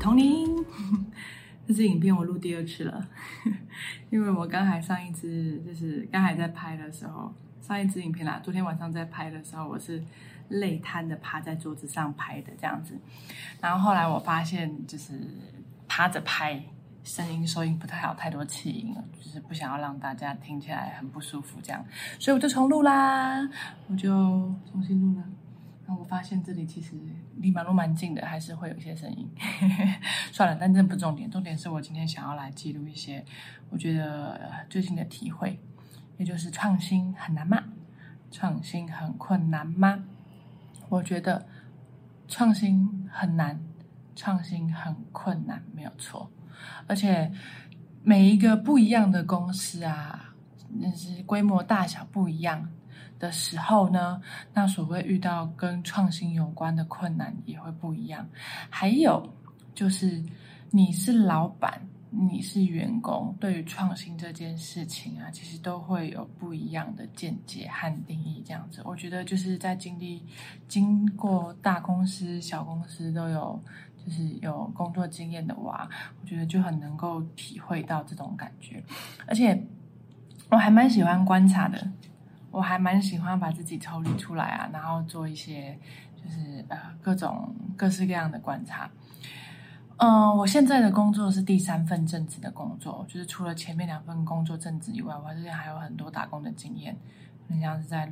童宁，这支影片我录第二次了，因为我刚才上一支就是刚才在拍的时候，上一支影片啦，昨天晚上在拍的时候，我是累瘫的趴在桌子上拍的这样子，然后后来我发现就是趴着拍。声音收音不太好，太多气音了，就是不想要让大家听起来很不舒服，这样，所以我就重录啦，我就重新录了。我发现这里其实离马路蛮近的，还是会有一些声音。算了，但这不重点，重点是我今天想要来记录一些我觉得最近的体会，也就是创新很难吗？创新很困难吗？我觉得创新很难，创新很困难，没有错。而且每一个不一样的公司啊，那是规模大小不一样的时候呢，那所谓遇到跟创新有关的困难也会不一样。还有就是你是老板，你是员工，对于创新这件事情啊，其实都会有不一样的见解和定义。这样子，我觉得就是在经历经过大公司、小公司都有。就是有工作经验的娃，我觉得就很能够体会到这种感觉，而且我还蛮喜欢观察的，我还蛮喜欢把自己抽离出来啊，然后做一些就是呃各种各式各样的观察。嗯，我现在的工作是第三份正职的工作，就是除了前面两份工作正职以外，我这边还有很多打工的经验，像是在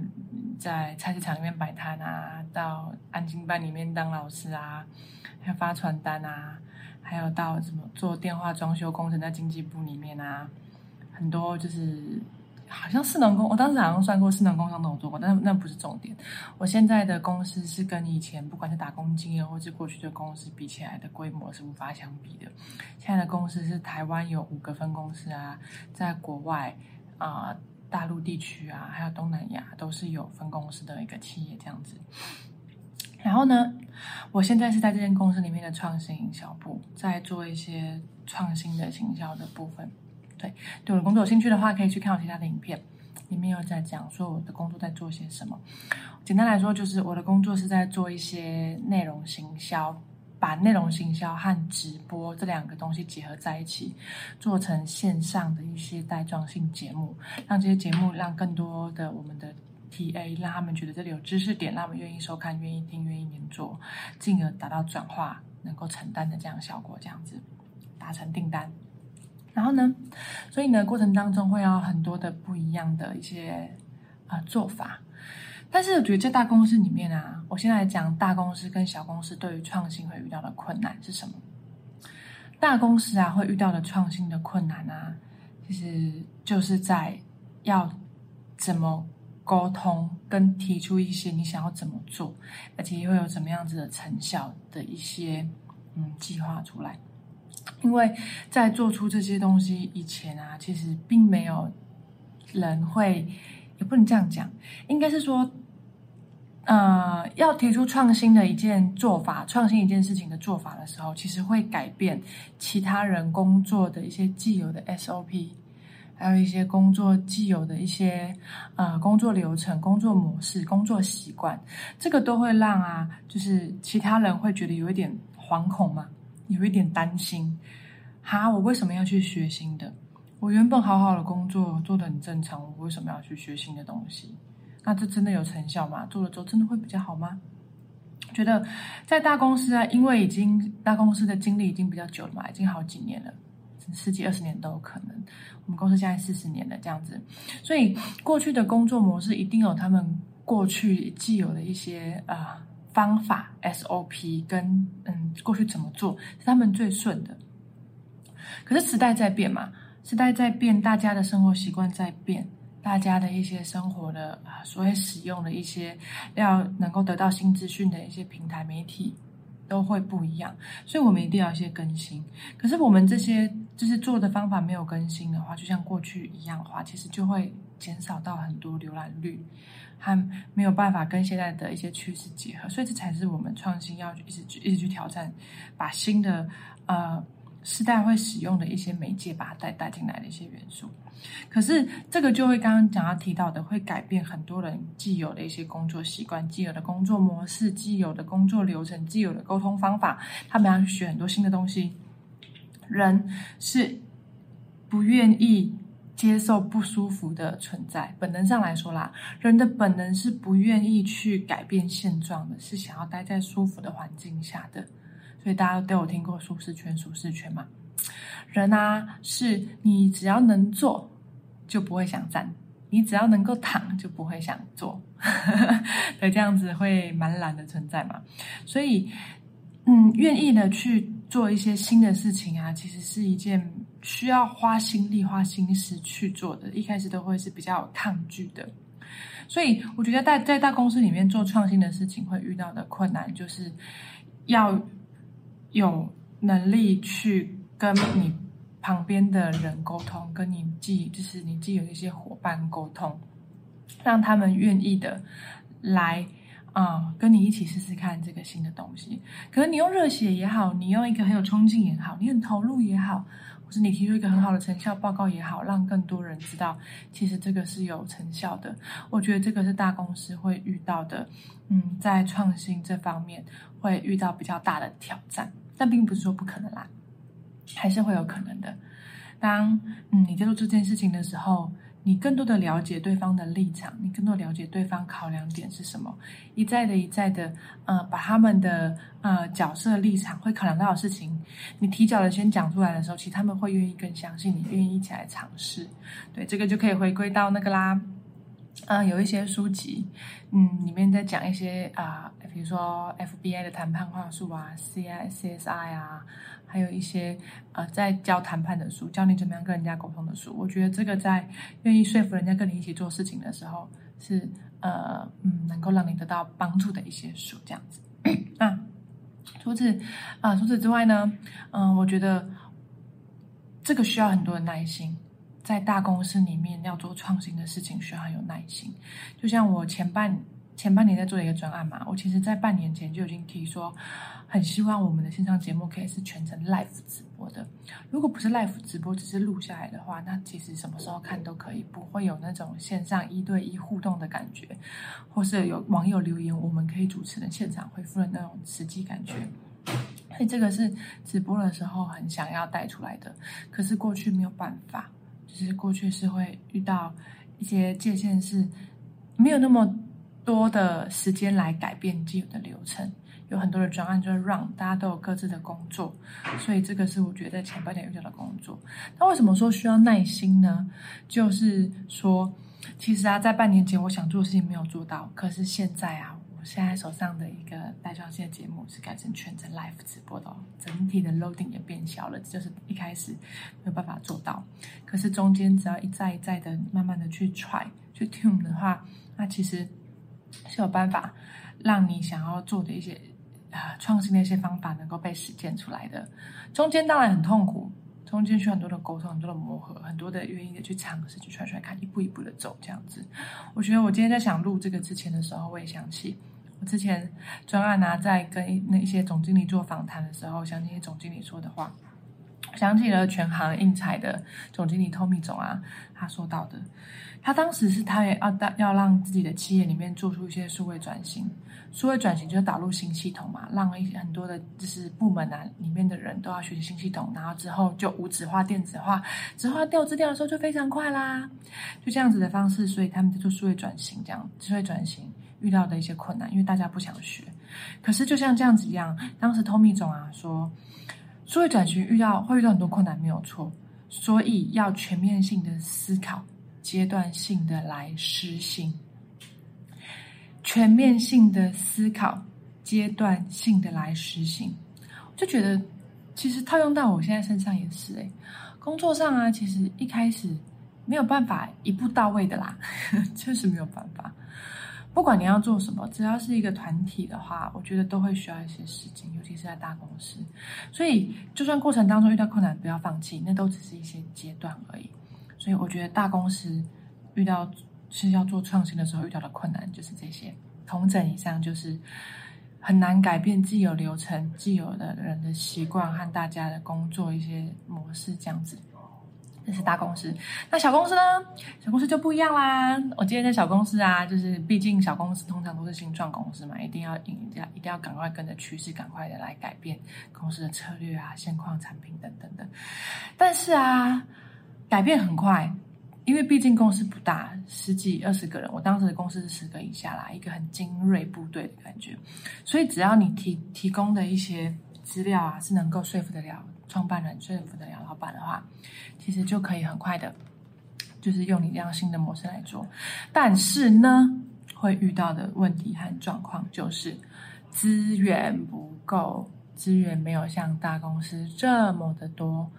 在菜市场里面摆摊啊，到安静班里面当老师啊。还发传单啊，还有到什么做电话装修工程，在经济部里面啊，很多就是好像是能工，我当时好像算过是能工商都有做过，但那不是重点。我现在的公司是跟以前不管是打工经验或是过去的公司比起来的规模是无法相比的。现在的公司是台湾有五个分公司啊，在国外啊大陆地区啊，还有东南亚都是有分公司的一个企业这样子。然后呢，我现在是在这间公司里面的创新营销部，在做一些创新的行销的部分。对，对我的工作有兴趣的话，可以去看我其他的影片，里面有在讲说我的工作在做些什么。简单来说，就是我的工作是在做一些内容行销，把内容行销和直播这两个东西结合在一起，做成线上的一些带状性节目，让这些节目让更多的我们的。T A 让他们觉得这里有知识点，让他们愿意收看、愿意听、愿意黏着，进而达到转化、能够承担的这样效果，这样子达成订单。然后呢，所以呢，过程当中会有很多的不一样的一些啊做法。但是我觉得在大公司里面啊，我现在讲大公司跟小公司对于创新会遇到的困难是什么？大公司啊会遇到的创新的困难啊，其实就是在要怎么。沟通跟提出一些你想要怎么做，而且会有怎么样子的成效的一些嗯计划出来。因为在做出这些东西以前啊，其实并没有人会，也不能这样讲，应该是说，呃，要提出创新的一件做法，创新一件事情的做法的时候，其实会改变其他人工作的一些既有的 SOP。还有一些工作既有的一些呃工作流程、工作模式、工作习惯，这个都会让啊，就是其他人会觉得有一点惶恐嘛，有一点担心。哈，我为什么要去学新的？我原本好好的工作做的很正常，我为什么要去学新的东西？那这真的有成效吗？做了之后真的会比较好吗？觉得在大公司啊，因为已经大公司的经历已经比较久了嘛，已经好几年了。十几二十年都有可能，我们公司现在四十年了这样子，所以过去的工作模式一定有他们过去既有的一些呃方法 SOP 跟嗯过去怎么做是他们最顺的。可是时代在变嘛，时代在变，大家的生活习惯在变，大家的一些生活的啊所谓使用的一些要能够得到新资讯的一些平台媒体。都会不一样，所以我们一定要一些更新。可是我们这些就是做的方法没有更新的话，就像过去一样的话，其实就会减少到很多浏览率，和没有办法跟现在的一些趋势结合。所以这才是我们创新要一直去一直去挑战，把新的呃时代会使用的一些媒介，把它带带进来的一些元素。可是这个就会刚刚讲到提到的，会改变很多人既有的一些工作习惯、既有的工作模式、既有的工作流程、既有的沟通方法。他们要去学很多新的东西。人是不愿意接受不舒服的存在，本能上来说啦，人的本能是不愿意去改变现状的，是想要待在舒服的环境下的。所以大家都有听过舒适圈、舒适圈嘛？人啊，是你只要能坐，就不会想站；你只要能够躺，就不会想坐。对，这样子会蛮懒的存在嘛。所以，嗯，愿意的去做一些新的事情啊，其实是一件需要花心力、花心思去做的。一开始都会是比较抗拒的。所以，我觉得在在大公司里面做创新的事情，会遇到的困难，就是要有能力去。跟你旁边的人沟通，跟你既就是你既有一些伙伴沟通，让他们愿意的来啊，跟你一起试试看这个新的东西。可能你用热血也好，你用一个很有冲劲也好，你很投入也好，或是你提出一个很好的成效报告也好，让更多人知道，其实这个是有成效的。我觉得这个是大公司会遇到的，嗯，在创新这方面会遇到比较大的挑战，但并不是说不可能啦。还是会有可能的。当嗯你在做这件事情的时候，你更多的了解对方的立场，你更多了解对方考量点是什么，一再的、一再的，呃，把他们的呃角色立场会考量到的事情，你提早的先讲出来的时候，其实他们会愿意更相信你，愿意一起来尝试。对，这个就可以回归到那个啦。嗯，有一些书籍，嗯，里面在讲一些啊，比如说 FBI 的谈判话术啊，CI、CSI 啊。还有一些呃，在教谈判的书，教你怎么样跟人家沟通的书。我觉得这个在愿意说服人家跟你一起做事情的时候，是呃嗯，能够让你得到帮助的一些书。这样子 那，除此啊，除此之外呢，嗯，我觉得这个需要很多的耐心。在大公司里面要做创新的事情，需要很有耐心。就像我前半前半年在做一个专案嘛，我其实在半年前就已经提说。很希望我们的线上节目可以是全程 live 直播的。如果不是 live 直播，只是录下来的话，那其实什么时候看都可以，不会有那种线上一对一互动的感觉，或是有网友留言，我们可以主持人现场回复的那种实际感觉。所以这个是直播的时候很想要带出来的，可是过去没有办法，就是过去是会遇到一些界限是没有那么多的时间来改变既有的流程。有很多的专案就是让大家都有各自的工作，所以这个是我觉得前半年遇到的工作。那为什么说需要耐心呢？就是说，其实啊，在半年前我想做的事情没有做到，可是现在啊，我现在手上的一个带状线节目是改成全程 live 直播的，整体的 loading 也变小了，就是一开始没有办法做到，可是中间只要一再一再的慢慢的去 try 去 tune 的话，那其实是有办法让你想要做的一些。啊，创新的一些方法能够被实践出来的，中间当然很痛苦，中间需要很多的沟通、很多的磨合、很多的愿意的去尝试、去踹踹看，一步一步的走这样子。我觉得我今天在想录这个之前的时候，我也想起我之前专案啊，在跟那一些总经理做访谈的时候，想起总经理说的话，想起了全行应采的总经理 Tommy 总啊，他说到的，他当时是他也要要让自己的企业里面做出一些数位转型。数位转型就是导入新系统嘛，让一很多的就是部门啊里面的人都要学习新系统，然后之后就无纸化、电子化，纸化掉资料的时候就非常快啦。就这样子的方式，所以他们在做数位转型，这样数位转型遇到的一些困难，因为大家不想学。可是就像这样子一样，当时 Tommy 总啊说，数位转型遇到会遇到很多困难，没有错，所以要全面性的思考，阶段性的来实行。全面性的思考，阶段性的来实行，就觉得其实套用到我现在身上也是诶，工作上啊，其实一开始没有办法一步到位的啦，确实没有办法。不管你要做什么，只要是一个团体的话，我觉得都会需要一些时间，尤其是在大公司。所以，就算过程当中遇到困难，不要放弃，那都只是一些阶段而已。所以，我觉得大公司遇到。是要做创新的时候遇到的困难就是这些，同整以上就是很难改变既有流程、既有的人的习惯和大家的工作一些模式，这样子。这是大公司，那小公司呢？小公司就不一样啦。我今天在小公司啊，就是毕竟小公司通常都是新创公司嘛，一定要一定要一定要赶快跟着趋势，赶快的来改变公司的策略啊、现况、产品等等的。但是啊，改变很快。因为毕竟公司不大，十几二十个人，我当时的公司是十个以下啦，一个很精锐部队的感觉，所以只要你提提供的一些资料啊，是能够说服得了创办人、说服得了老板的话，其实就可以很快的，就是用你这样新的模式来做。但是呢，会遇到的问题和状况就是资源不够，资源没有像大公司这么的多，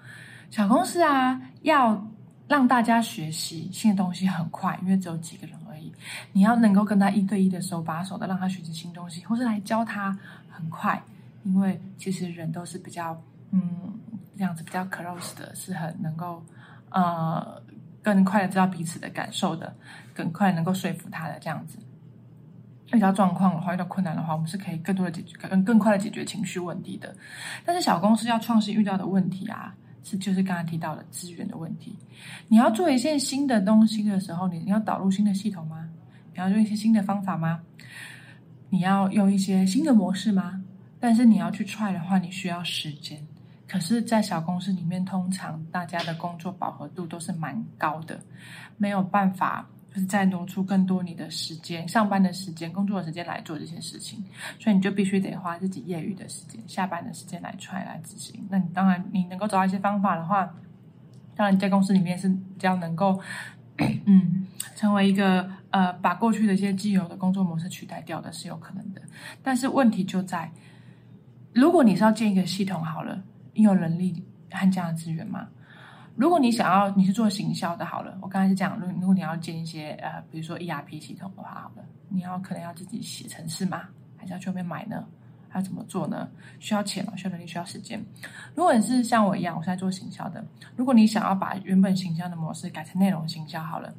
小公司啊要。让大家学习新的东西很快，因为只有几个人而已。你要能够跟他一对一的手把手的让他学习新东西，或是来教他很快，因为其实人都是比较嗯这样子比较 close 的，是很能够呃更快的知道彼此的感受的，更快能够说服他的这样子。遇到状况的话，遇到困难的话，我们是可以更多的解决，更更快的解决情绪问题的。但是小公司要创新遇到的问题啊。是，就是刚才提到的资源的问题。你要做一件新的东西的时候，你你要导入新的系统吗？你要用一些新的方法吗？你要用一些新的模式吗？但是你要去 try 的话，你需要时间。可是，在小公司里面，通常大家的工作饱和度都是蛮高的，没有办法。就是再挪出更多你的时间，上班的时间、工作的时间来做这些事情，所以你就必须得花自己业余的时间、下班的时间来出来来执行。那你当然你能够找到一些方法的话，当然在公司里面是比较能够，嗯，成为一个呃，把过去的一些既有的工作模式取代掉的是有可能的。但是问题就在，如果你是要建一个系统好了，你有人力和这样的资源吗？如果你想要你是做行销的，好了，我刚才是讲，如如果你要建一些呃，比如说 ERP 系统的话，好了，你要可能要自己写程式嘛，还是要去外面买呢？还要怎么做呢？需要钱吗？需要能力？需要时间？如果你是像我一样，我是在做行销的，如果你想要把原本行销的模式改成内容行销，好了，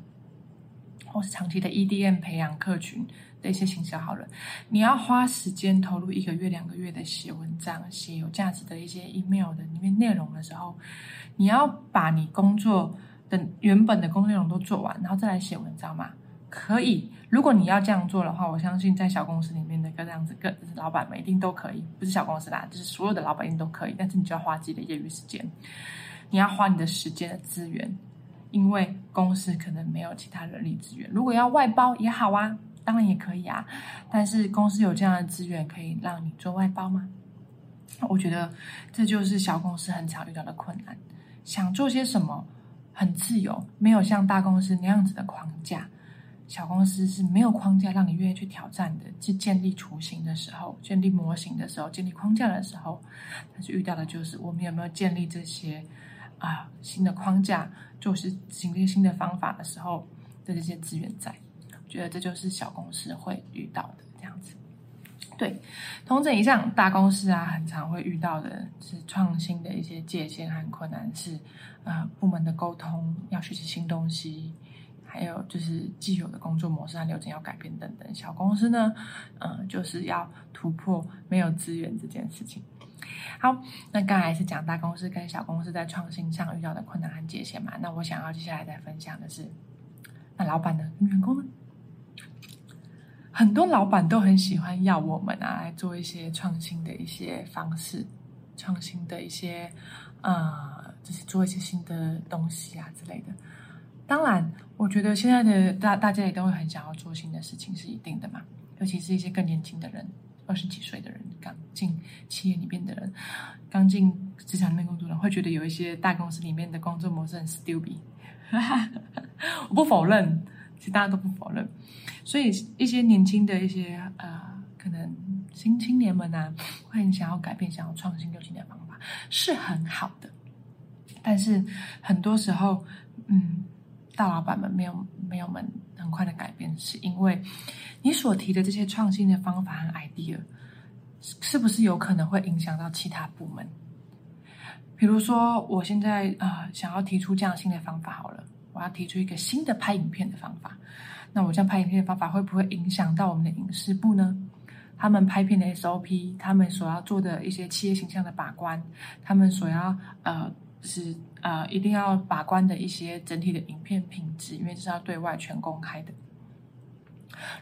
或是长期的 EDM 培养客群的一些行销，好了，你要花时间投入一个月、两个月的写文章、写有价值的一些 email 的里面内容的时候。你要把你工作的原本的工作内容都做完，然后再来写文章嘛？可以。如果你要这样做的话，我相信在小公司里面的各这样子各老板们一定都可以。不是小公司啦，就是所有的老板一定都可以。但是你就要花自己的业余时间，你要花你的时间的资源，因为公司可能没有其他人力资源。如果要外包也好啊，当然也可以啊。但是公司有这样的资源可以让你做外包吗？我觉得这就是小公司很常遇到的困难。想做些什么，很自由，没有像大公司那样子的框架。小公司是没有框架让你愿意去挑战的。去建立雏形的时候，建立模型的时候，建立框架的时候，但是遇到的就是我们有没有建立这些啊新的框架，就是行这些新的方法的时候的这些资源在。我觉得这就是小公司会遇到的这样子。对，同整以上大公司啊，很常会遇到的是创新的一些界限和困难，是呃部门的沟通要学习新东西，还有就是既有的工作模式和流程要改变等等。小公司呢，嗯，就是要突破没有资源这件事情。好，那刚才是讲大公司跟小公司在创新上遇到的困难和界限嘛？那我想要接下来再分享的是，那老板呢，员工呢？很多老板都很喜欢要我们啊来做一些创新的一些方式，创新的一些呃，就是做一些新的东西啊之类的。当然，我觉得现在的大大家也都会很想要做新的事情，是一定的嘛。尤其是一些更年轻的人，二十几岁的人，刚进企业里面的人，刚进职场里面工作的人，会觉得有一些大公司里面的工作模式很 stupid。我不否认。其实大家都不否认，所以一些年轻的一些呃，可能新青年们呢，会很想要改变、想要创新、流行的方法，是很好的。但是很多时候，嗯，大老板们没有没有们很快的改变，是因为你所提的这些创新的方法和 idea，是不是有可能会影响到其他部门？比如说，我现在啊，想要提出这样新的方法，好了。我要提出一个新的拍影片的方法，那我这样拍影片的方法会不会影响到我们的影视部呢？他们拍片的 SOP，他们所要做的一些企业形象的把关，他们所要呃是呃一定要把关的一些整体的影片品质，因为这是要对外全公开的。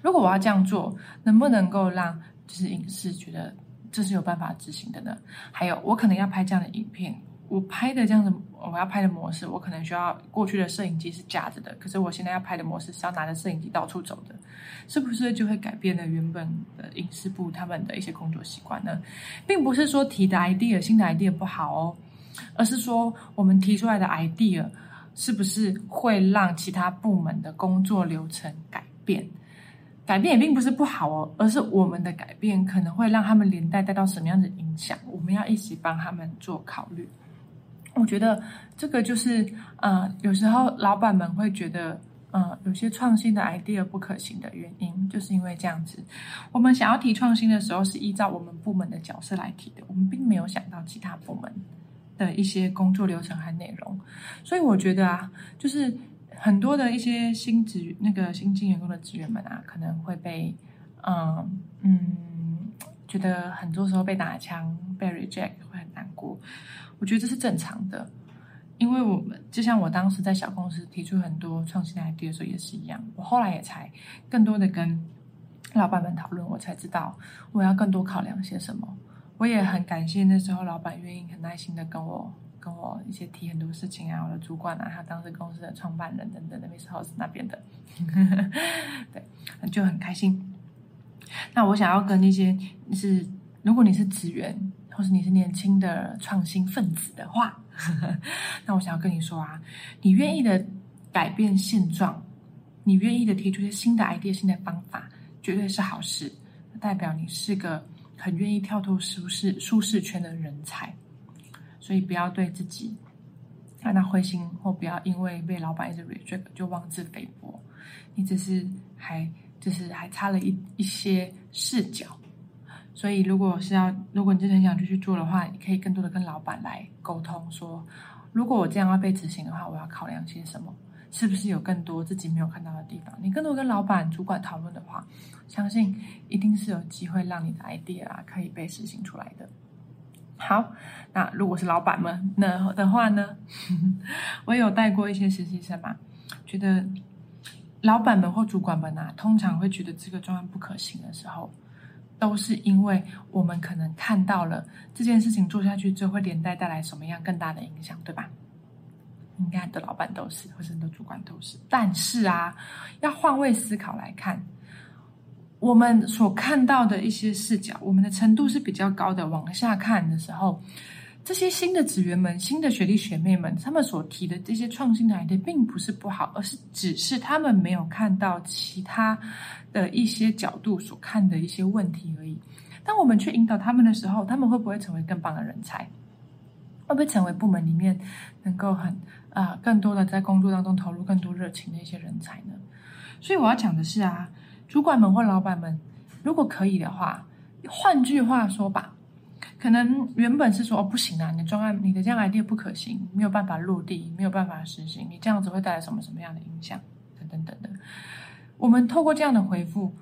如果我要这样做，能不能够让就是影视觉得这是有办法执行的呢？还有，我可能要拍这样的影片，我拍的这样的我要拍的模式，我可能需要过去的摄影机是架着的，可是我现在要拍的模式是要拿着摄影机到处走的，是不是就会改变了原本的影视部他们的一些工作习惯呢？并不是说提的 idea 新的 idea 不好哦，而是说我们提出来的 idea 是不是会让其他部门的工作流程改变？改变也并不是不好哦，而是我们的改变可能会让他们连带带到什么样的影响，我们要一起帮他们做考虑。我觉得这个就是，呃，有时候老板们会觉得，呃，有些创新的 idea 不可行的原因，就是因为这样子。我们想要提创新的时候，是依照我们部门的角色来提的，我们并没有想到其他部门的一些工作流程和内容。所以我觉得啊，就是。很多的一些新职那个新进员工的职员们啊，可能会被嗯嗯觉得很多时候被打枪、被 reject 会很难过。我觉得这是正常的，因为我们就像我当时在小公司提出很多创新的 idea 的时候也是一样。我后来也才更多的跟老板们讨论，我才知道我要更多考量些什么。我也很感谢那时候老板愿意很耐心的跟我。跟我一些提很多事情啊，我的主管啊，他当时公司的创办人等等的 Miss House 那边的，对，就很开心。那我想要跟那些是，如果你是职员，或是你是年轻的创新分子的话，那我想要跟你说啊，你愿意的改变现状，你愿意的提出一些新的 idea、新的方法，绝对是好事，代表你是个很愿意跳脱舒适舒适圈的人才。所以不要对自己感到灰心，或不要因为被老板一直 reject 就妄自菲薄。你只是还就是还差了一一些视角。所以如果是要，如果你真的很想继续做的话，你可以更多的跟老板来沟通，说如果我这样要被执行的话，我要考量些什么？是不是有更多自己没有看到的地方？你更多跟老板、主管讨论的话，相信一定是有机会让你的 idea 啊可以被实行出来的。好，那如果是老板们那的话呢？我有带过一些实习生嘛，觉得老板们或主管们啊，通常会觉得这个专案不可行的时候，都是因为我们可能看到了这件事情做下去之后会连带带来什么样更大的影响，对吧？应该的老板都是，或者很多主管都是。但是啊，要换位思考来看。我们所看到的一些视角，我们的程度是比较高的。往下看的时候，这些新的职员们、新的学弟学妹们，他们所提的这些创新的 idea 并不是不好，而是只是他们没有看到其他的一些角度所看的一些问题而已。当我们去引导他们的时候，他们会不会成为更棒的人才？会不会成为部门里面能够很啊更多的在工作当中投入更多热情的一些人才呢？所以我要讲的是啊。主管们或老板们，如果可以的话，换句话说吧，可能原本是说哦不行啊，你的专案你的这样 idea 不可行，没有办法落地，没有办法实行，你这样子会带来什么什么样的影响等等等等。我们透过这样的回复，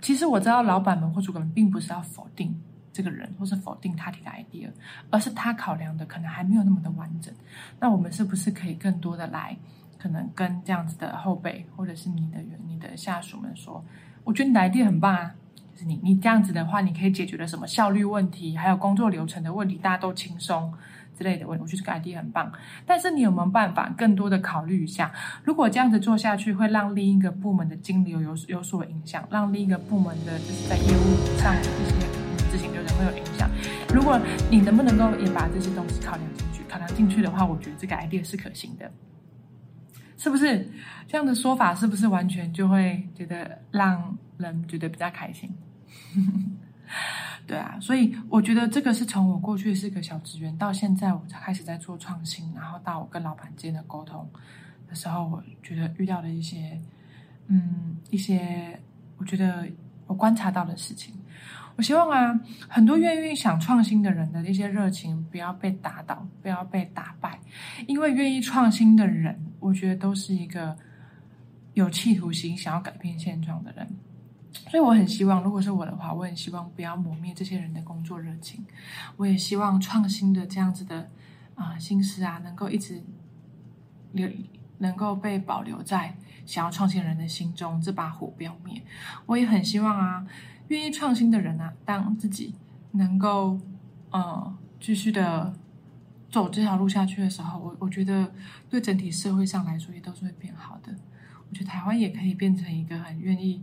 其实我知道老板们或主管们并不是要否定这个人，或是否定他提的 idea，而是他考量的可能还没有那么的完整。那我们是不是可以更多的来？可能跟这样子的后辈，或者是你的你的下属们说，我觉得你的 idea 很棒啊，就是你你这样子的话，你可以解决了什么效率问题，还有工作流程的问题，大家都轻松之类的问。我觉得这个 idea 很棒，但是你有没有办法更多的考虑一下，如果这样子做下去，会让另一个部门的经理有有有所影响，让另一个部门的就是在业务上一些执行流程会有影响。如果你能不能够也把这些东西考量进去，考量进去的话，我觉得这个 idea 是可行的。是不是这样的说法？是不是完全就会觉得让人觉得比较开心？对啊，所以我觉得这个是从我过去是个小职员，到现在我才开始在做创新，然后到我跟老板之间的沟通的时候，我觉得遇到的一些，嗯，一些我觉得我观察到的事情。我希望啊，很多愿意想创新的人的一些热情不要被打倒，不要被打败，因为愿意创新的人，我觉得都是一个有企图心、想要改变现状的人。所以我很希望，如果是我的话，我很希望不要磨灭这些人的工作热情。我也希望创新的这样子的啊心思啊，能够一直留，能够被保留在想要创新人的心中，这把火不要灭。我也很希望啊，愿意创新的人啊，当自己能够呃继续的走这条路下去的时候，我我觉得对整体社会上来说也都是会变好的。我觉得台湾也可以变成一个很愿意。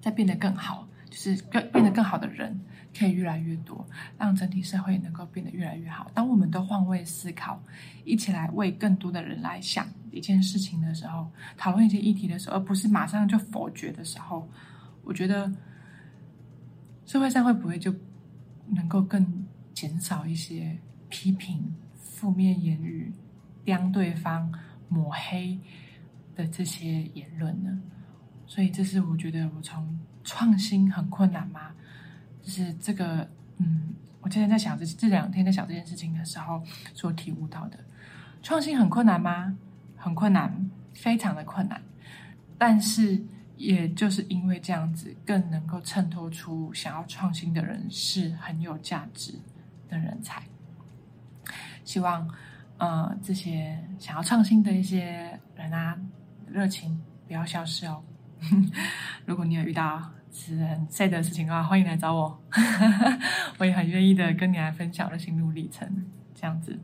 在变得更好，就是更变得更好的人可以越来越多，让整体社会能够变得越来越好。当我们都换位思考，一起来为更多的人来想一件事情的时候，讨论一些议题的时候，而不是马上就否决的时候，我觉得社会上会不会就能够更减少一些批评、负面言语、将对方抹黑的这些言论呢？所以，这是我觉得我从创新很困难吗？就是这个，嗯，我今天在想这这两天在想这件事情的时候所体悟到的，创新很困难吗？很困难，非常的困难。但是，也就是因为这样子，更能够衬托出想要创新的人是很有价值的人才。希望，呃，这些想要创新的一些人啊，热情不要消失哦。如果你有遇到是很 sad 的事情的话，欢迎来找我，我也很愿意的跟你来分享我的心路历程。这样子，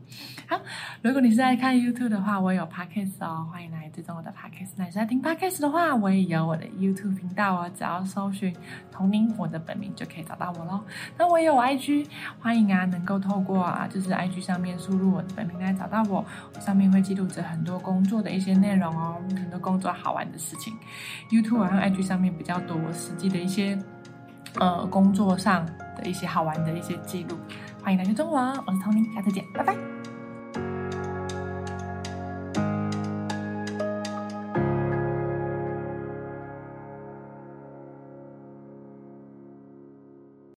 好。如果你是在看 YouTube 的话，我有 Podcast 哦，欢迎来追踪我的 Podcast。那你是在听 Podcast 的话，我也有我的 YouTube 频道哦，只要搜寻同名我的本名就可以找到我喽。那我也有 IG，欢迎啊，能够透过啊，就是 IG 上面输入我的本名来找到我。我上面会记录着很多工作的一些内容哦，很多工作好玩的事情。YouTube 和 IG 上面比较多实际的一些呃工作上的一些好玩的一些记录。欢迎来追踪我，我是 Tony，下次见，拜拜。